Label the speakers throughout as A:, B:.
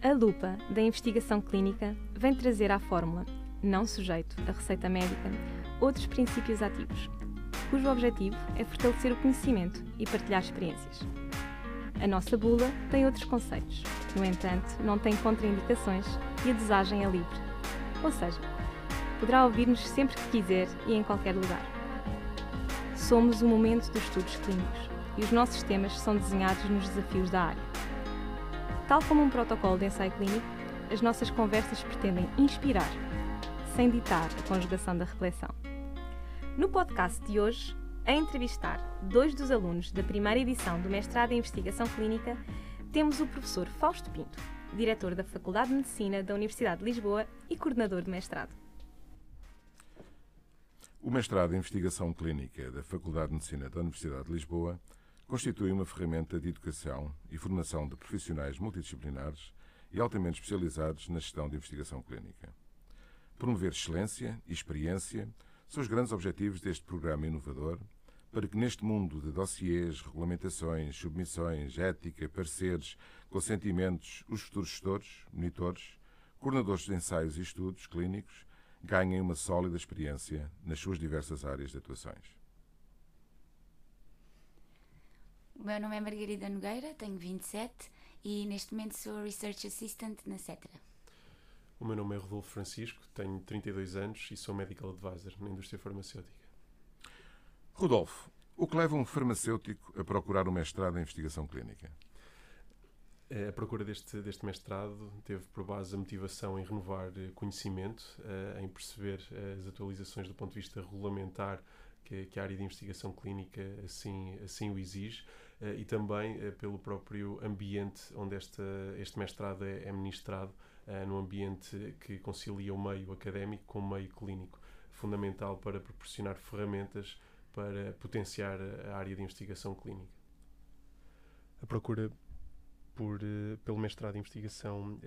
A: A lupa da investigação clínica vem trazer à fórmula, não sujeito à receita médica, outros princípios ativos, cujo objetivo é fortalecer o conhecimento e partilhar experiências. A nossa bula tem outros conceitos, no entanto, não tem contraindicações e a dosagem é livre. Ou seja, poderá ouvir-nos sempre que quiser e em qualquer lugar. Somos o momento dos estudos clínicos e os nossos temas são desenhados nos desafios da área. Tal como um protocolo de ensaio clínico, as nossas conversas pretendem inspirar, sem ditar a conjugação da reflexão. No podcast de hoje, a entrevistar dois dos alunos da primeira edição do mestrado em Investigação Clínica, temos o professor Fausto Pinto, diretor da Faculdade de Medicina da Universidade de Lisboa e coordenador do mestrado.
B: O mestrado em Investigação Clínica da Faculdade de Medicina da Universidade de Lisboa constitui uma ferramenta de educação e formação de profissionais multidisciplinares e altamente especializados na gestão de investigação clínica. Promover excelência e experiência são os grandes objetivos deste programa inovador para que neste mundo de dossiês, regulamentações, submissões, ética, pareceres, consentimentos, os futuros gestores, monitores, coordenadores de ensaios e estudos clínicos ganhem uma sólida experiência nas suas diversas áreas de atuações.
C: O meu nome é Margarida Nogueira, tenho 27 e neste momento sou Research Assistant na CETRA.
D: O meu nome é Rodolfo Francisco, tenho 32 anos e sou Medical Advisor na indústria farmacêutica.
B: Rodolfo, o que leva um farmacêutico a procurar um mestrado em investigação clínica?
D: A procura deste, deste mestrado teve por base a motivação em renovar eh, conhecimento, eh, em perceber eh, as atualizações do ponto de vista regulamentar que, que a área de investigação clínica assim, assim o exige uh, e também uh, pelo próprio ambiente onde esta, este mestrado é, é ministrado, uh, num ambiente que concilia o meio académico com o meio clínico, fundamental para proporcionar ferramentas para potenciar a área de investigação clínica. A procura por, pelo mestrado em investigação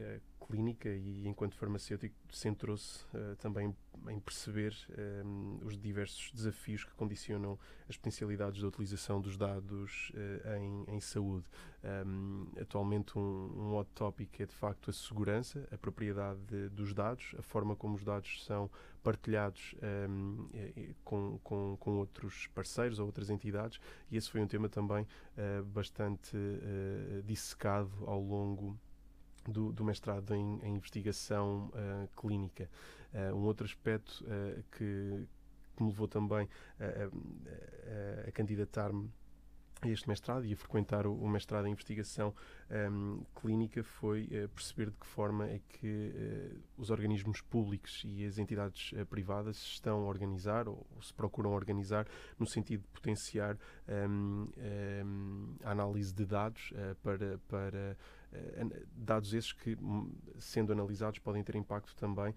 D: clínica e enquanto farmacêutico centrou-se também em perceber um, os diversos desafios que condicionam as potencialidades da utilização dos dados uh, em, em, saúde. Um, atualmente, um, um topic é de facto a segurança, a propriedade de, dos dados, a forma como os dados são partilhados um, com, com, com, outros parceiros ou outras entidades, e esse foi um tema também uh, bastante uh, dissecado ao longo do, do mestrado em, em investigação uh, clínica. Uh, um outro aspecto uh, que, que, me levou também a, a, a candidatar-me a este mestrado e a frequentar o, o mestrado em investigação um, clínica foi uh, perceber de que forma é que uh, os organismos públicos e as entidades uh, privadas se estão a organizar ou, ou, se procuram organizar no sentido de potenciar um, um, a análise de dados para, para dados esses que, hum, sendo analisados, podem ter impacto também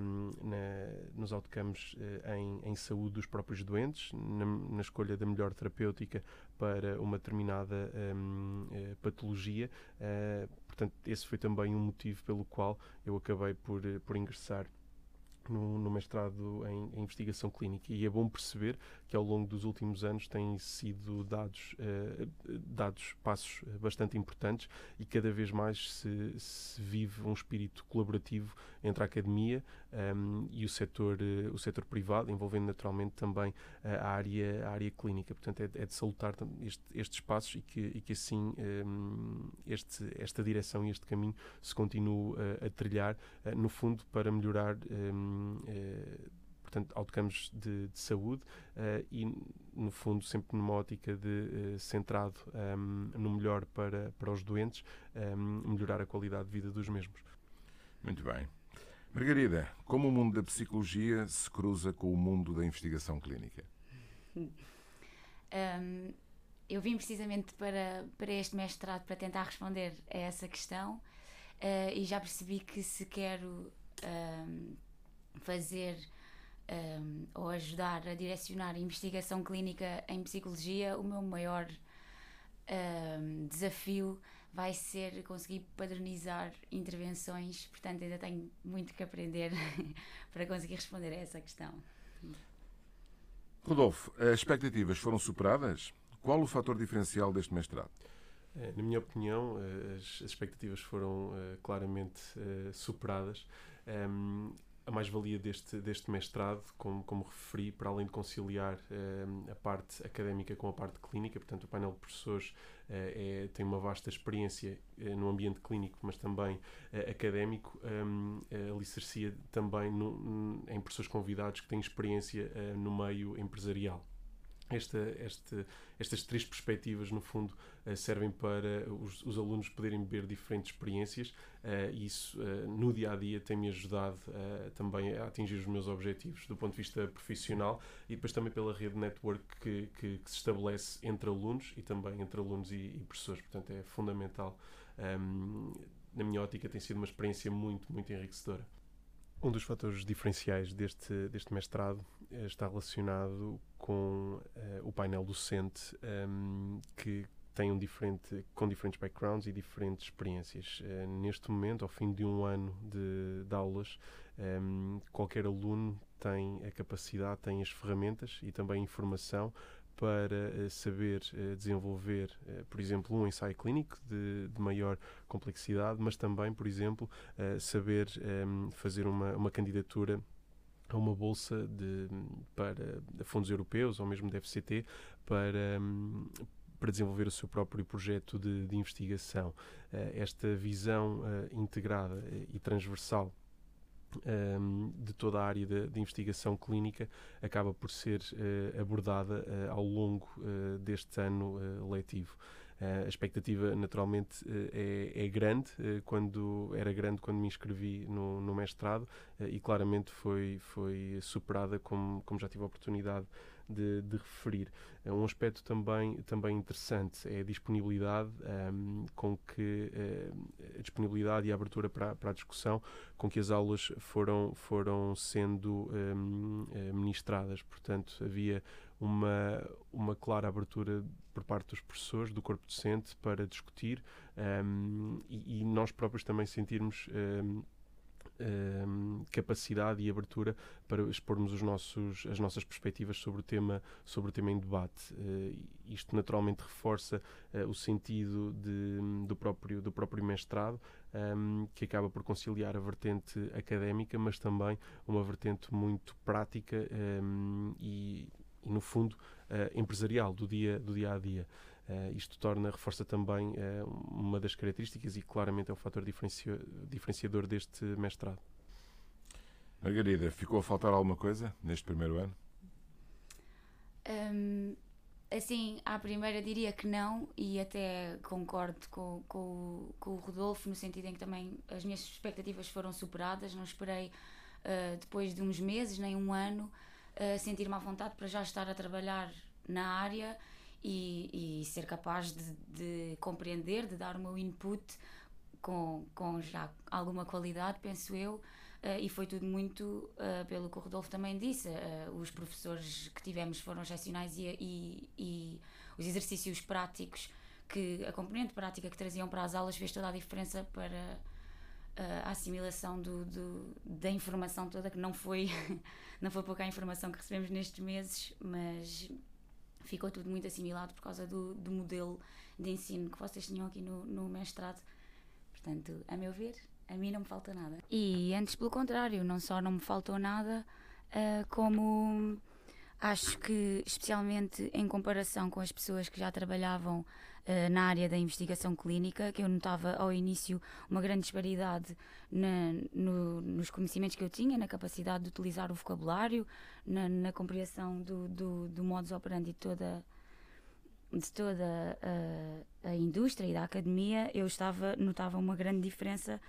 D: um, na, nos outcomes uh, em, em, saúde dos próprios doentes, na, na, escolha da melhor terapêutica para uma determinada um, eh, patologia. Uh, portanto, esse foi também um motivo pelo qual eu acabei por, por ingressar no, no, mestrado em, em, investigação clínica e é bom perceber que ao longo dos últimos anos têm sido dados, uh, dados passos bastante importantes e cada vez mais se, se vive um espírito colaborativo entre a academia um, ehm, e o setor, uh, o setor privado, envolvendo naturalmente também uh, a, área, a área clínica. Portanto, é, é de salutar este, estes passos e que, e que assim ehm, este, esta direção e este caminho se continue a trilhar, no fundo, para melhorar ehm, eh, portanto, outcomes de, de saúde uh, e, no fundo, sempre numa ótica de uh, centrado um, no melhor para, para os doentes, um, melhorar a qualidade de vida dos mesmos.
B: Muito bem. Margarida, como o mundo da psicologia se cruza com o mundo da investigação clínica?
C: Um, eu vim precisamente para, para este mestrado para tentar responder a essa questão uh, e já percebi que se quero um, fazer um, ou ajudar a direcionar a investigação clínica em psicologia, o meu maior um, desafio vai ser conseguir padronizar intervenções, portanto, ainda tenho muito que aprender para conseguir responder a essa questão.
B: Rodolfo, as expectativas foram superadas? Qual o fator diferencial deste mestrado?
D: Na minha opinião, as, as expectativas foram claramente superadas. A mais-valia deste, deste mestrado, como, como referi, para além de conciliar uh, a parte académica com a parte clínica, portanto, o painel de professores uh, é, tem uma vasta experiência uh, no ambiente clínico, mas também académico, um, alicercia também no, em professores convidados que têm experiência no meio empresarial. Esta, este, estas três perspectivas, no fundo, uh, servem para os, os, alunos poderem beber diferentes experiências uh, e isso, uh, no dia a dia, tem-me ajudado também a atingir os meus objetivos do ponto de vista profissional e depois também pela rede network que, que, que se estabelece entre alunos e também entre alunos e, e professores. Portanto, é fundamental. Um, na minha ótica, tem sido uma experiência muito, muito enriquecedora. Um dos fatores diferenciais deste, deste mestrado eh, está relacionado com uh, o painel docente um, ehm, que tem um diferente, com diferentes backgrounds e diferentes experiências. Uh, neste momento, ao fim de um ano de, de aulas, um, ehm, qualquer aluno tem a capacidade, tem as ferramentas e também a informação para uh, saber desenvolver, por exemplo, um ensaio clínico de, de, maior complexidade, mas também, por exemplo, saber ehm, fazer uma, uma candidatura a uma bolsa de, para fundos europeus ou mesmo da FCT para, para desenvolver o seu próprio projeto de, de investigação. esta visão integrada e transversal um, de toda a área de, de, investigação clínica acaba por ser uh, abordada ao longo deste ano letivo. A expectativa, naturalmente, é, é, grande, quando era grande quando me inscrevi no, no mestrado e claramente foi, foi superada, como, como já tive a oportunidade de, de referir. É um aspecto também, também interessante é a disponibilidade um, com que a disponibilidade e a abertura para, para a discussão com que as aulas foram, foram sendo um, eh, ministradas. Portanto, havia uma, uma clara abertura por parte dos professores, do corpo docente, para discutir um, e, e, nós próprios também sentirmos um, Ehm, capacidade e abertura para expormos os nossos, as nossas perspectivas sobre o tema, sobre o tema em debate. Uh, isto naturalmente reforça uh, o sentido de, do, próprio, do próprio mestrado, um, ehm, que acaba por conciliar a vertente académica, mas também uma vertente muito prática um, ehm, e, no fundo, uh, empresarial do dia, do dia a dia. Uh, isto torna, reforça também uh, uma das características e claramente é um fator diferenciador deste mestrado.
B: Margarida, ficou a faltar alguma coisa neste primeiro ano?
C: Um, assim, à primeira diria que não e até concordo com, com, com, o Rodolfo no sentido em que também as minhas expectativas foram superadas, não esperei uh, depois de uns meses, nem um ano, sentir-me à vontade para já estar a trabalhar na área e, e ser capaz de, de, compreender, de dar o meu input com, com já alguma qualidade, penso eu. Uh, e foi tudo muito uh, pelo que o Rodolfo também disse. Uh, os professores que tivemos foram excepcionais e, e, e, os exercícios práticos, que a componente prática que traziam para as aulas fez toda a diferença para a assimilação do, do, da informação toda, que não foi, não foi pouca a informação que recebemos nestes meses, mas ficou tudo muito assimilado por causa do, do modelo de ensino que vocês tinham aqui no, no mestrado. Portanto, a meu ver, a mim não me falta nada. E antes, pelo contrário, não só não me faltou nada, uh, como acho que, especialmente em comparação com as pessoas que já trabalhavam uh, na área da investigação clínica, que eu notava ao início uma grande disparidade na, no, nos conhecimentos que eu tinha, na capacidade de utilizar o vocabulário, na, na compreensão do, do, do modus operandi de toda de toda a, a, indústria e da academia, eu estava notava uma grande diferença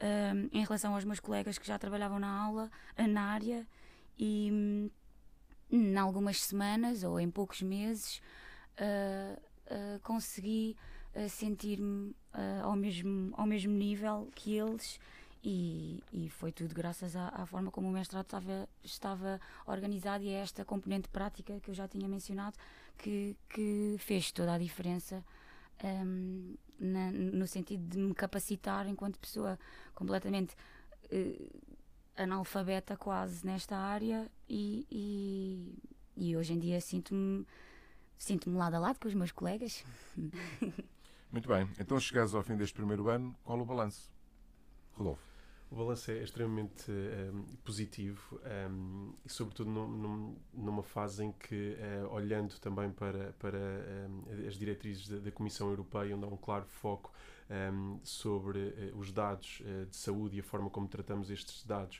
C: um, em relação aos meus colegas que já trabalhavam na aula, na área e em algumas semanas ou em poucos meses uh, uh, consegui uh, sentir-me ao, mesmo, ao mesmo nível que eles e, e foi tudo graças à, à, forma como o mestrado estava, estava organizado e a esta componente prática que eu já tinha mencionado que, que fez toda a diferença um, na, no sentido de me capacitar enquanto pessoa completamente analfabeta quase nesta área e, e, e hoje em dia sinto-me sinto-me lado a lado com os meus colegas.
B: Muito bem. Então, chegados ao fim deste primeiro ano, qual o balanço? Rodolfo.
D: O balanço é extremamente um, positivo um, e, sobretudo, num, num, numa fase em que, uh, olhando também para, para um, as diretrizes da, da, Comissão Europeia, onde há um claro foco sobre uh, os dados uh, de saúde e a forma como tratamos estes dados,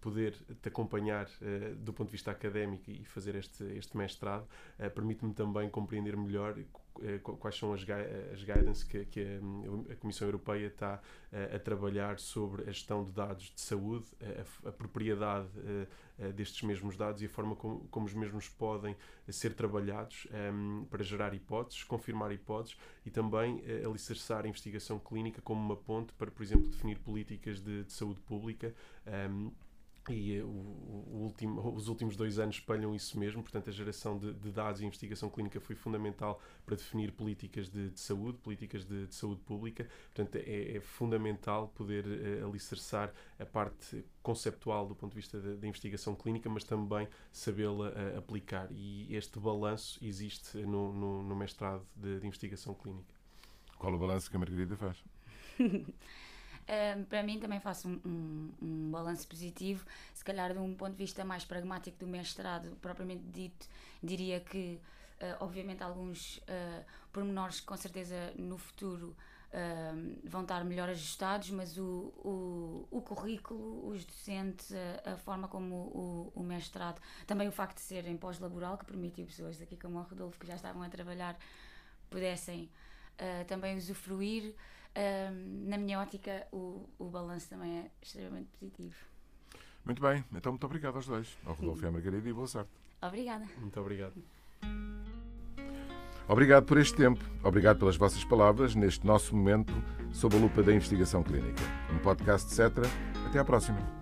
D: poder te acompanhar do ponto de vista académico e fazer este, este mestrado, permite-me também compreender melhor quais são as, as guidance que, que a, a, Comissão Europeia está a, a, trabalhar sobre a gestão de dados de saúde, a, a propriedade uh, destes mesmos dados e a forma como, como os mesmos podem ser trabalhados um, ehm, para gerar hipóteses, confirmar hipóteses e também alicerçar a investigação clínica como uma ponte para, por exemplo, definir políticas de, de saúde pública. Um, ehm, e o, o último, os últimos dois anos espelham isso mesmo, portanto, a geração de, de dados e investigação clínica foi fundamental para definir políticas de, de saúde, políticas de, de, saúde pública. Portanto, é, é fundamental poder uh, alicerçar a parte conceptual do ponto de vista da investigação clínica, mas também sabê-la uh, aplicar. E este balanço existe no, no, no mestrado de, de investigação clínica.
B: Qual o balanço que a Margarida faz?
C: Para mim também faço um, um, um balanço positivo, se calhar de um ponto de vista mais pragmático do mestrado, propriamente dito, diria que uh, obviamente alguns uh, pormenores com certeza no futuro Uh, vão estar melhor ajustados, mas o, o, o currículo, os docentes, a, a forma como o, o, mestrado, também o facto de ser em pós-laboral, que permitiu pessoas aqui como o Rodolfo, que já estavam a trabalhar, pudessem uh, também usufruir na minha ótica, o, o balanço também é extremamente positivo.
B: Muito bem, então muito obrigado aos dois, ao Rodolfo e à Margarida, e boa sorte.
C: Obrigada.
D: Muito obrigado.
B: Obrigado por este tempo, obrigado pelas vossas palavras neste nosso momento sob a lupa da investigação clínica. Um podcast, etc. Até à próxima.